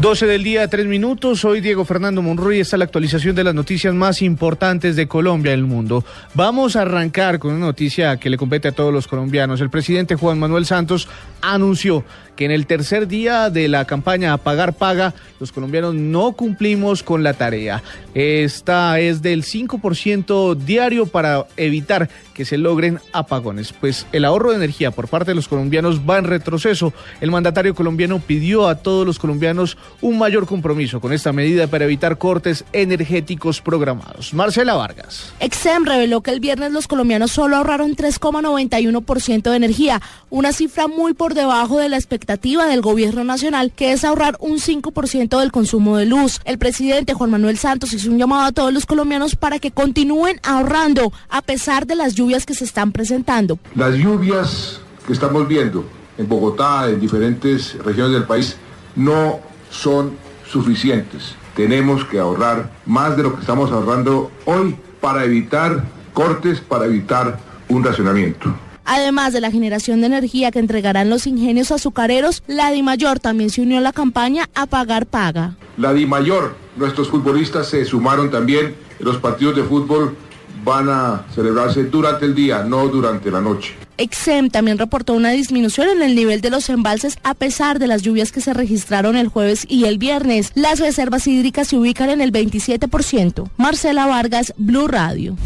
12 del día, 3 minutos. Soy Diego Fernando Monroy. Esta es la actualización de las noticias más importantes de Colombia y el mundo. Vamos a arrancar con una noticia que le compete a todos los colombianos. El presidente Juan Manuel Santos anunció que en el tercer día de la campaña a pagar paga, los colombianos no cumplimos con la tarea. Esta es del 5% diario para evitar que se logren apagones. Pues el ahorro de energía por parte de los colombianos va en retroceso. El mandatario colombiano pidió a todos los colombianos un mayor compromiso con esta medida para evitar cortes energéticos programados. Marcela Vargas. Exem reveló que el viernes los colombianos solo ahorraron 3,91% de energía, una cifra muy por debajo de la expectativa del gobierno nacional, que es ahorrar un 5% del consumo de luz. El presidente Juan Manuel Santos hizo un llamado a todos los colombianos para que continúen ahorrando a pesar de las lluvias que se están presentando. Las lluvias que estamos viendo en Bogotá, en diferentes regiones del país, no son suficientes. Tenemos que ahorrar más de lo que estamos ahorrando hoy para evitar cortes, para evitar un racionamiento. Además de la generación de energía que entregarán los ingenios azucareros, la DIMAYOR también se unió a la campaña a pagar paga. La DIMAYOR, nuestros futbolistas se sumaron también, los partidos de fútbol van a celebrarse durante el día, no durante la noche. Exem también reportó una disminución en el nivel de los embalses a pesar de las lluvias que se registraron el jueves y el viernes. Las reservas hídricas se ubican en el 27%. Marcela Vargas, Blue Radio.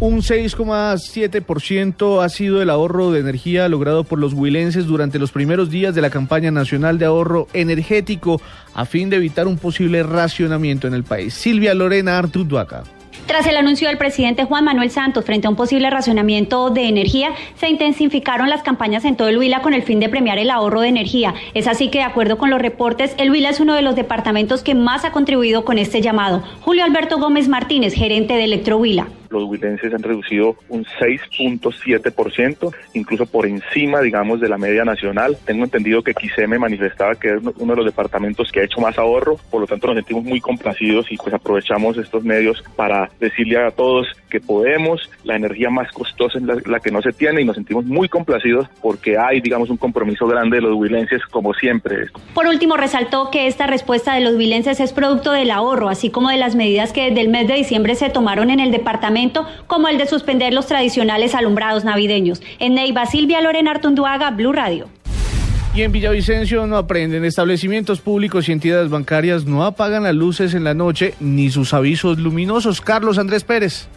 Un 6,7% ha sido el ahorro de energía logrado por los huilenses durante los primeros días de la campaña nacional de ahorro energético a fin de evitar un posible racionamiento en el país. Silvia Lorena Artuduaca. Tras el anuncio del presidente Juan Manuel Santos frente a un posible racionamiento de energía, se intensificaron las campañas en todo el Huila con el fin de premiar el ahorro de energía. Es así que, de acuerdo con los reportes, el Huila es uno de los departamentos que más ha contribuido con este llamado. Julio Alberto Gómez Martínez, gerente de Electro Huila los huilenses han reducido un 6.7%, incluso por encima, digamos, de la media nacional. Tengo entendido que me manifestaba que es uno de los departamentos que ha hecho más ahorro, por lo tanto nos sentimos muy complacidos y pues aprovechamos estos medios para decirle a todos que podemos, la energía más costosa es la, que no se tiene y nos sentimos muy complacidos porque hay, digamos, un compromiso grande de los huilenses como siempre. Por último, resaltó que esta respuesta de los huilenses es producto del ahorro, así como de las medidas que desde el mes de diciembre se tomaron en el departamento como el de suspender los tradicionales alumbrados navideños. En Neiva, Silvia Lorena Artunduaga, Blue Radio. Y en Villavicencio no aprenden. Establecimientos públicos y entidades bancarias no apagan las luces en la noche ni sus avisos luminosos. Carlos Andrés Pérez.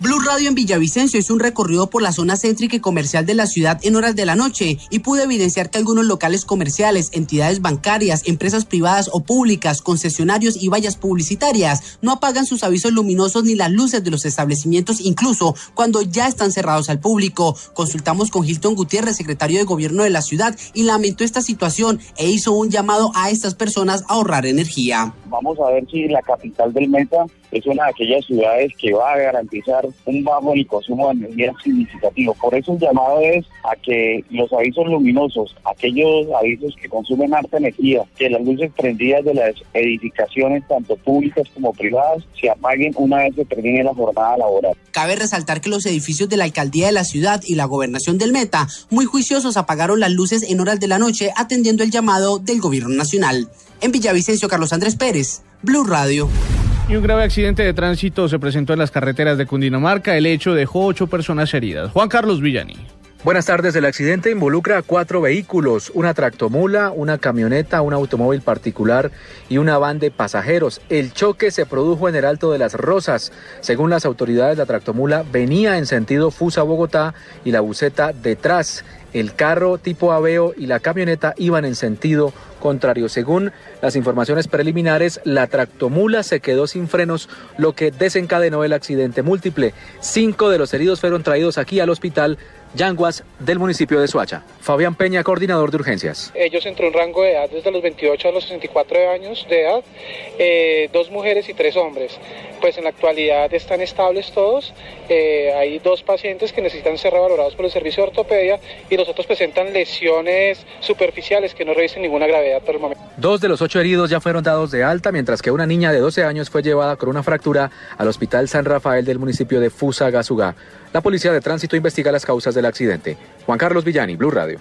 Blue Radio en Villavicencio hizo un recorrido por la zona céntrica y comercial de la ciudad en horas de la noche y pudo evidenciar que algunos locales comerciales, entidades bancarias, empresas privadas o públicas, concesionarios y vallas publicitarias no apagan sus avisos luminosos ni las luces de los establecimientos, incluso cuando ya están cerrados al público. Consultamos con Hilton Gutiérrez, secretario de gobierno de la ciudad, y lamentó esta situación e hizo un llamado a estas personas a ahorrar energía. Vamos a ver si la capital del Meta es una de aquellas ciudades que va a garantizar un bajo en el consumo de energía significativo. Por eso el llamado es a que los avisos luminosos, aquellos avisos que consumen harta energía, que las luces prendidas de las edificaciones, tanto públicas como privadas, se apaguen una vez que termine la jornada laboral. Cabe resaltar que los edificios de la alcaldía de la ciudad y la gobernación del Meta, muy juiciosos, apagaron las luces en horas de la noche atendiendo el llamado del gobierno nacional. En Villavicencio, Carlos Andrés Pérez, Blue Radio. Y un grave accidente de tránsito se presentó en las carreteras de Cundinamarca. El hecho dejó ocho personas heridas. Juan Carlos Villani. Buenas tardes. El accidente involucra a cuatro vehículos, una tractomula, una camioneta, un automóvil particular y una van de pasajeros. El choque se produjo en el Alto de las Rosas. Según las autoridades, la tractomula venía en sentido Fusa-Bogotá y la buceta detrás. El carro tipo Aveo y la camioneta iban en sentido contrario. Según las informaciones preliminares, la tractomula se quedó sin frenos, lo que desencadenó el accidente múltiple. Cinco de los heridos fueron traídos aquí al hospital Yanguas del municipio de Suacha. Fabián Peña, coordinador de urgencias. Ellos entre un rango de edad desde los 28 a los 64 años de edad, eh, dos mujeres y tres hombres. Pues en la actualidad están estables todos. Eh, hay dos pacientes que necesitan ser revalorados por el servicio de ortopedia y los otros presentan lesiones superficiales que no revisten ninguna gravedad por el momento. Dos de los ocho heridos ya fueron dados de alta, mientras que una niña de 12 años fue llevada con una fractura al Hospital San Rafael del municipio de Fusagasugá. La Policía de Tránsito investiga las causas del accidente. Juan Carlos Villani, Blue Radio.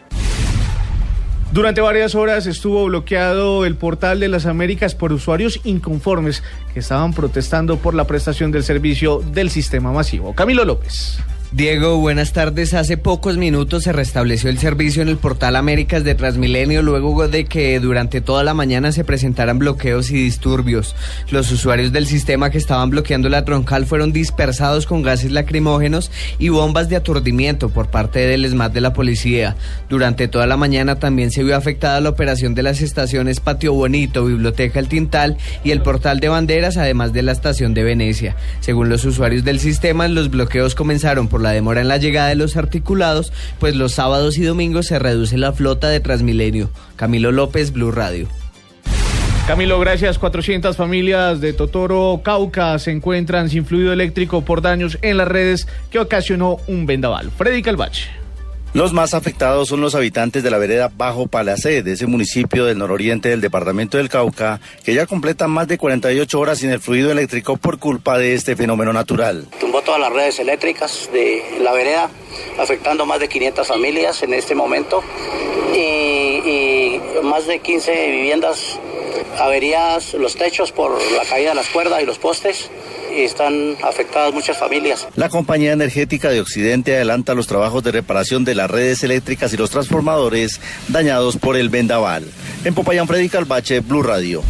Durante varias horas estuvo bloqueado el portal de las Américas por usuarios inconformes que estaban protestando por la prestación del servicio del sistema masivo. Camilo López. Diego, buenas tardes. Hace pocos minutos se restableció el servicio en el portal Américas de Transmilenio luego de que durante toda la mañana se presentaran bloqueos y disturbios. Los usuarios del sistema que estaban bloqueando la troncal fueron dispersados con gases lacrimógenos y bombas de aturdimiento por parte del ESMAD de la policía. Durante toda la mañana también se vio afectada la operación de las estaciones Patio Bonito, Biblioteca El Tintal y el portal de banderas, además de la estación de Venecia. Según los usuarios del sistema, los bloqueos comenzaron por la demora en la llegada de los articulados, pues los sábados y domingos se reduce la flota de Transmilenio. Camilo López, Blue Radio. Camilo, gracias. 400 familias de Totoro, Cauca, se encuentran sin fluido eléctrico por daños en las redes que ocasionó un vendaval. Freddy Calvache. Los más afectados son los habitantes de la vereda Bajo Palacé, de ese municipio del nororiente del departamento del Cauca, que ya completan más de 48 horas sin el fluido eléctrico por culpa de este fenómeno natural. Tumbó todas las redes eléctricas de la vereda, afectando más de 500 familias en este momento y, y más de 15 viviendas averías los techos por la caída de las cuerdas y los postes y están afectadas muchas familias. La compañía energética de Occidente adelanta los trabajos de reparación de las redes eléctricas y los transformadores dañados por el vendaval. En Popayán, Freddy Calvache, Blue Radio.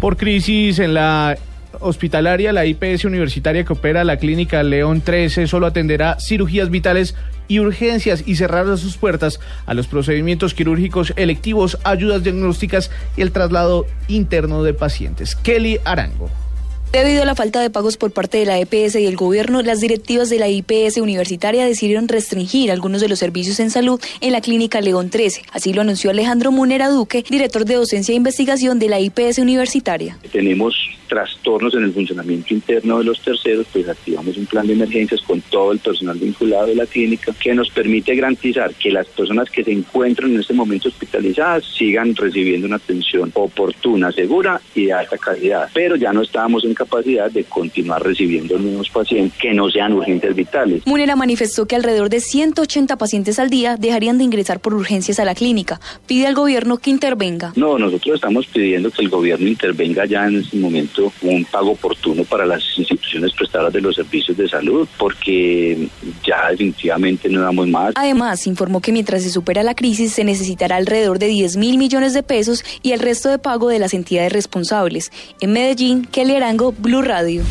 Por crisis en la hospitalaria, la IPS universitaria que opera la clínica León 13 solo atenderá cirugías vitales y urgencias y cerrar sus puertas a los procedimientos quirúrgicos electivos, ayudas diagnósticas y el traslado interno de pacientes. Kelly Arango. Debido a la falta de pagos por parte de la EPS y el gobierno, las directivas de la IPS universitaria decidieron restringir algunos de los servicios en salud en la clínica León 13. Así lo anunció Alejandro Munera Duque, director de docencia e investigación de la IPS universitaria. Tenemos trastornos en el funcionamiento interno de los terceros, pues activamos un plan de emergencias con todo el personal vinculado de la clínica que nos permite garantizar que las personas que se encuentran en este momento hospitalizadas sigan recibiendo una atención oportuna, segura y de alta calidad. Pero ya no estábamos en capacidad de continuar recibiendo nuevos pacientes que no sean urgentes vitales. Munera manifestó que alrededor de 180 pacientes al día dejarían de ingresar por urgencias a la clínica. Pide al gobierno que intervenga. No, nosotros estamos pidiendo que el gobierno intervenga ya en este momento un pago oportuno para las instituciones prestadoras de los servicios de salud, porque ya definitivamente no damos más. Además, informó que mientras se supera la crisis se necesitará alrededor de 10 mil millones de pesos y el resto de pago de las entidades responsables. En Medellín, Kelly Arango, Blue Radio.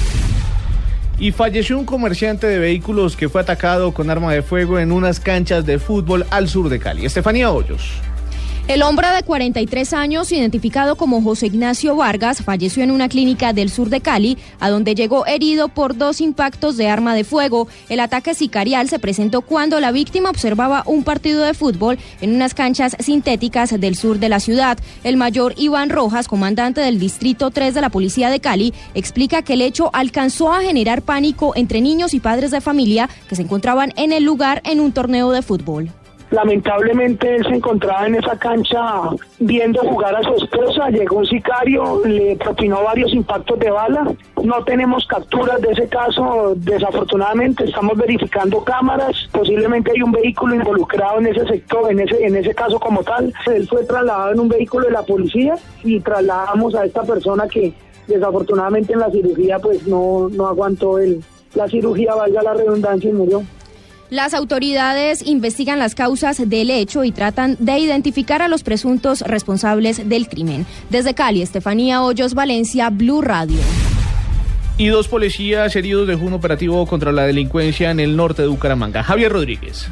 Y falleció un comerciante de vehículos que fue atacado con arma de fuego en unas canchas de fútbol al sur de Cali. Estefanía Hoyos. El hombre de 43 años, identificado como José Ignacio Vargas, falleció en una clínica del sur de Cali, a donde llegó herido por dos impactos de arma de fuego. El ataque sicarial se presentó cuando la víctima observaba un partido de fútbol en unas canchas sintéticas del sur de la ciudad. El mayor Iván Rojas, comandante del Distrito 3 de la Policía de Cali, explica que el hecho alcanzó a generar pánico entre niños y padres de familia que se encontraban en el lugar en un torneo de fútbol. Lamentablemente él se encontraba en esa cancha viendo jugar a su esposa, llegó un sicario, le propinó varios impactos de bala. No tenemos capturas de ese caso, desafortunadamente estamos verificando cámaras, posiblemente hay un vehículo involucrado en ese sector, en ese, en ese caso como tal. Él fue trasladado en un vehículo de la policía y trasladamos a esta persona que desafortunadamente en la cirugía pues no, no aguantó el, la cirugía, valga la redundancia, y murió. Las autoridades investigan las causas del hecho y tratan de identificar a los presuntos responsables del crimen. Desde Cali, Estefanía Hoyos, Valencia, Blue Radio. Y dos policías heridos de un operativo contra la delincuencia en el norte de Bucaramanga. Javier Rodríguez.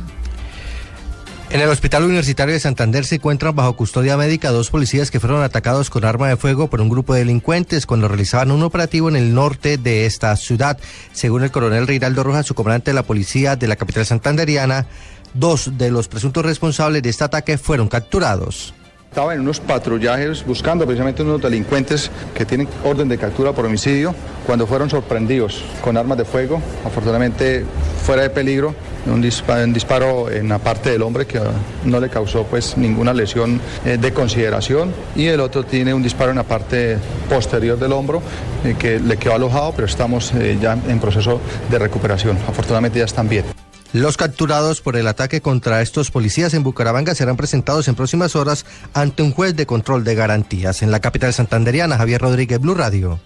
En el Hospital Universitario de Santander se encuentran bajo custodia médica dos policías que fueron atacados con arma de fuego por un grupo de delincuentes cuando realizaban un operativo en el norte de esta ciudad. Según el coronel Reinaldo Rojas, su comandante de la policía de la capital santanderiana, dos de los presuntos responsables de este ataque fueron capturados. Estaba en unos patrullajes buscando precisamente unos delincuentes que tienen orden de captura por homicidio cuando fueron sorprendidos con armas de fuego, afortunadamente fuera de peligro, un disparo, en la parte del hombre que no le causó pues ninguna lesión eh, de consideración y el otro tiene un disparo en la parte posterior del hombro eh, que le quedó alojado, pero estamos eh, ya en proceso de recuperación. Afortunadamente ya están bien. Los capturados por el ataque contra estos policías en Bucaramanga serán presentados en próximas horas ante un juez de control de garantías. En la capital santanderiana, Javier Rodríguez, Blue Radio.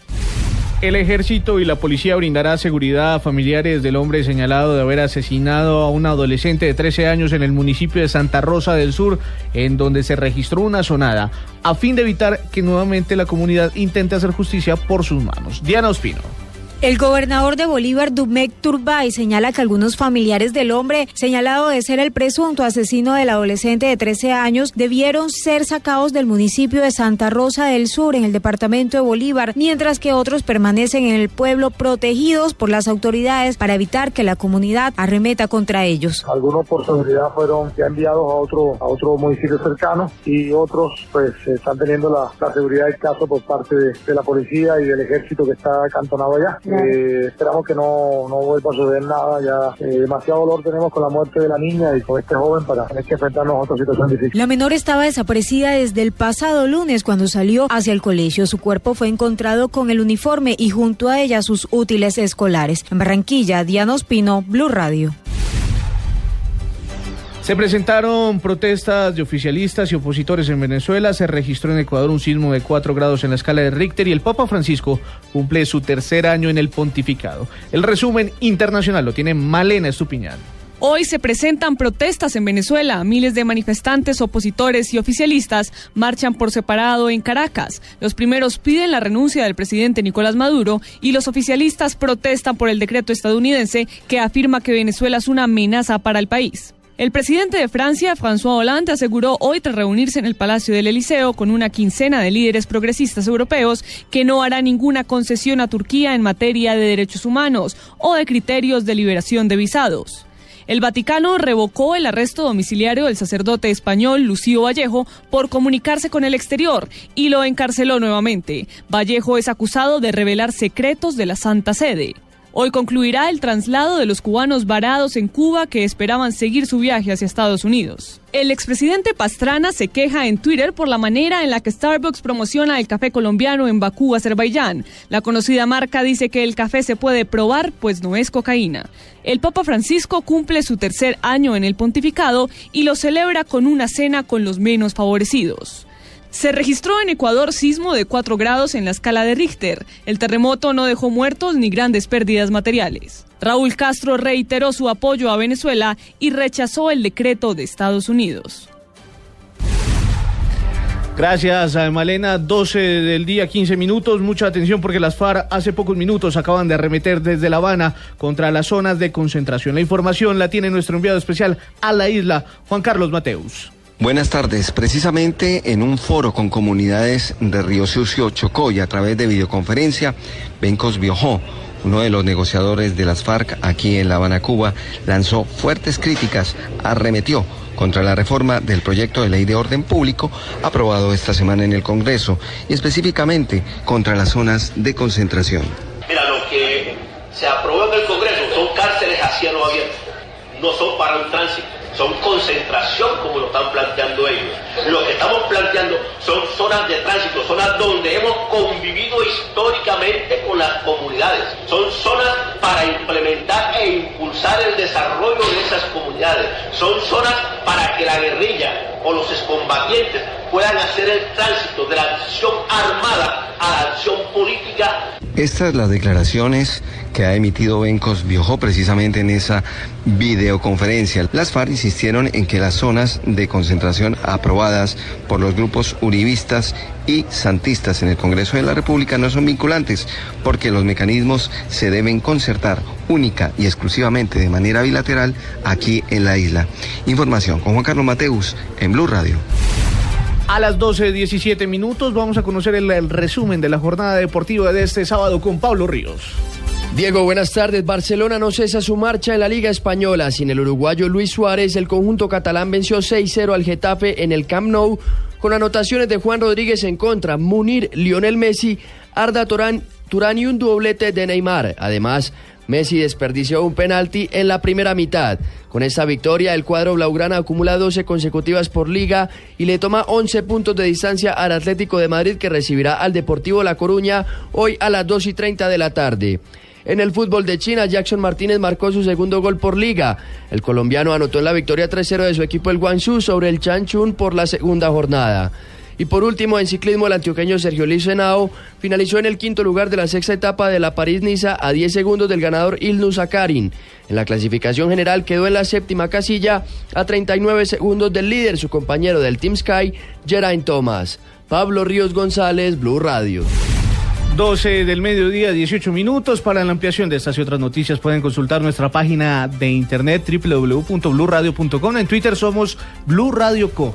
El ejército y la policía brindará seguridad a familiares del hombre señalado de haber asesinado a un adolescente de 13 años en el municipio de Santa Rosa del Sur, en donde se registró una sonada, a fin de evitar que nuevamente la comunidad intente hacer justicia por sus manos. Diana Ospino. El gobernador de Bolívar, Dumec Turbay, señala que algunos familiares del hombre, señalado de ser el presunto asesino del adolescente de 13 años, debieron ser sacados del municipio de Santa Rosa del Sur, en el departamento de Bolívar, mientras que otros permanecen en el pueblo protegidos por las autoridades para evitar que la comunidad arremeta contra ellos. Algunos por seguridad fueron ya enviados a otro, a otro municipio cercano y otros pues están teniendo la, la seguridad del caso por parte de, de la policía y del ejército que está acantonado allá. Eh, esperamos que no, no vuelva a suceder nada. Ya eh, demasiado dolor tenemos con la muerte de la niña y con este joven para tener que enfrentarnos a otra situación difícil. La menor estaba desaparecida desde el pasado lunes cuando salió hacia el colegio. Su cuerpo fue encontrado con el uniforme y junto a ella sus útiles escolares. En Barranquilla, Diana Ospino, Blue Radio. Se presentaron protestas de oficialistas y opositores en Venezuela. Se registró en Ecuador un sismo de 4 grados en la escala de Richter y el Papa Francisco cumple su tercer año en el pontificado. El resumen internacional lo tiene Malena Estupiñán. Hoy se presentan protestas en Venezuela. Miles de manifestantes, opositores y oficialistas marchan por separado en Caracas. Los primeros piden la renuncia del presidente Nicolás Maduro y los oficialistas protestan por el decreto estadounidense que afirma que Venezuela es una amenaza para el país. El presidente de Francia, François Hollande, aseguró hoy tras reunirse en el Palacio del Eliseo con una quincena de líderes progresistas europeos que no hará ninguna concesión a Turquía en materia de derechos humanos o de criterios de liberación de visados. El Vaticano revocó el arresto domiciliario del sacerdote español Lucio Vallejo por comunicarse con el exterior y lo encarceló nuevamente. Vallejo es acusado de revelar secretos de la Santa Sede. Hoy concluirá el traslado de los cubanos varados en Cuba que esperaban seguir su viaje hacia Estados Unidos. El expresidente Pastrana se queja en Twitter por la manera en la que Starbucks promociona el café colombiano en Bakú, Azerbaiyán. La conocida marca dice que el café se puede probar, pues no es cocaína. El Papa Francisco cumple su tercer año en el pontificado y lo celebra con una cena con los menos favorecidos. Se registró en Ecuador sismo de 4 grados en la escala de Richter. El terremoto no dejó muertos ni grandes pérdidas materiales. Raúl Castro reiteró su apoyo a Venezuela y rechazó el decreto de Estados Unidos. Gracias, a Malena. 12 del día, 15 minutos. Mucha atención porque las FARC hace pocos minutos acaban de arremeter desde La Habana contra las zonas de concentración. La información la tiene nuestro enviado especial a la isla, Juan Carlos Mateus. Buenas tardes. Precisamente en un foro con comunidades de Río Sucio, Chocó y a través de videoconferencia, Bencos Biojó, uno de los negociadores de las FARC aquí en La Habana, Cuba, lanzó fuertes críticas, arremetió contra la reforma del proyecto de ley de orden público aprobado esta semana en el Congreso y específicamente contra las zonas de concentración. Mira, lo que se aprobó en el Congreso son cárceles a cielo abierto, no son para un tránsito son concentración como lo están planteando ellos. Lo que estamos planteando son zonas de tránsito, zonas donde hemos convivido históricamente con las comunidades. Son zonas para implementar e impulsar el desarrollo de esas comunidades. Son zonas para que la guerrilla o los excombatientes puedan hacer el tránsito de la acción armada a la acción política. Estas las declaraciones que ha emitido Bencos Biojó precisamente en esa videoconferencia. Las FARC insistieron en que las zonas de concentración aprobadas por los grupos uribistas y santistas en el Congreso de la República no son vinculantes, porque los mecanismos se deben concertar única y exclusivamente de manera bilateral aquí en la isla. Información con Juan Carlos Mateus en Blue Radio. A las 12.17 minutos vamos a conocer el resumen de la jornada deportiva de este sábado con Pablo Ríos. Diego, buenas tardes. Barcelona no cesa su marcha en la Liga Española. Sin el uruguayo Luis Suárez, el conjunto catalán venció 6-0 al Getafe en el Camp Nou con anotaciones de Juan Rodríguez en contra, Munir, Lionel Messi, Arda Turán, Turán y un doblete de Neymar. Además, Messi desperdició un penalti en la primera mitad. Con esta victoria, el cuadro blaugrana acumula 12 consecutivas por liga y le toma 11 puntos de distancia al Atlético de Madrid que recibirá al Deportivo La Coruña hoy a las 2 y 30 de la tarde. En el fútbol de China, Jackson Martínez marcó su segundo gol por liga. El colombiano anotó en la victoria 3-0 de su equipo el Guangzhou sobre el Changchun por la segunda jornada. Y por último, en ciclismo, el antioqueño Sergio Luis Henao finalizó en el quinto lugar de la sexta etapa de la París-Niza a 10 segundos del ganador Ilnus Akarin. En la clasificación general quedó en la séptima casilla a 39 segundos del líder, su compañero del Team Sky, Geraint Thomas. Pablo Ríos González, Blue Radio. 12 del mediodía, 18 minutos. Para la ampliación de estas y otras noticias pueden consultar nuestra página de internet www.bluradio.com. En Twitter somos Blue Radio Co.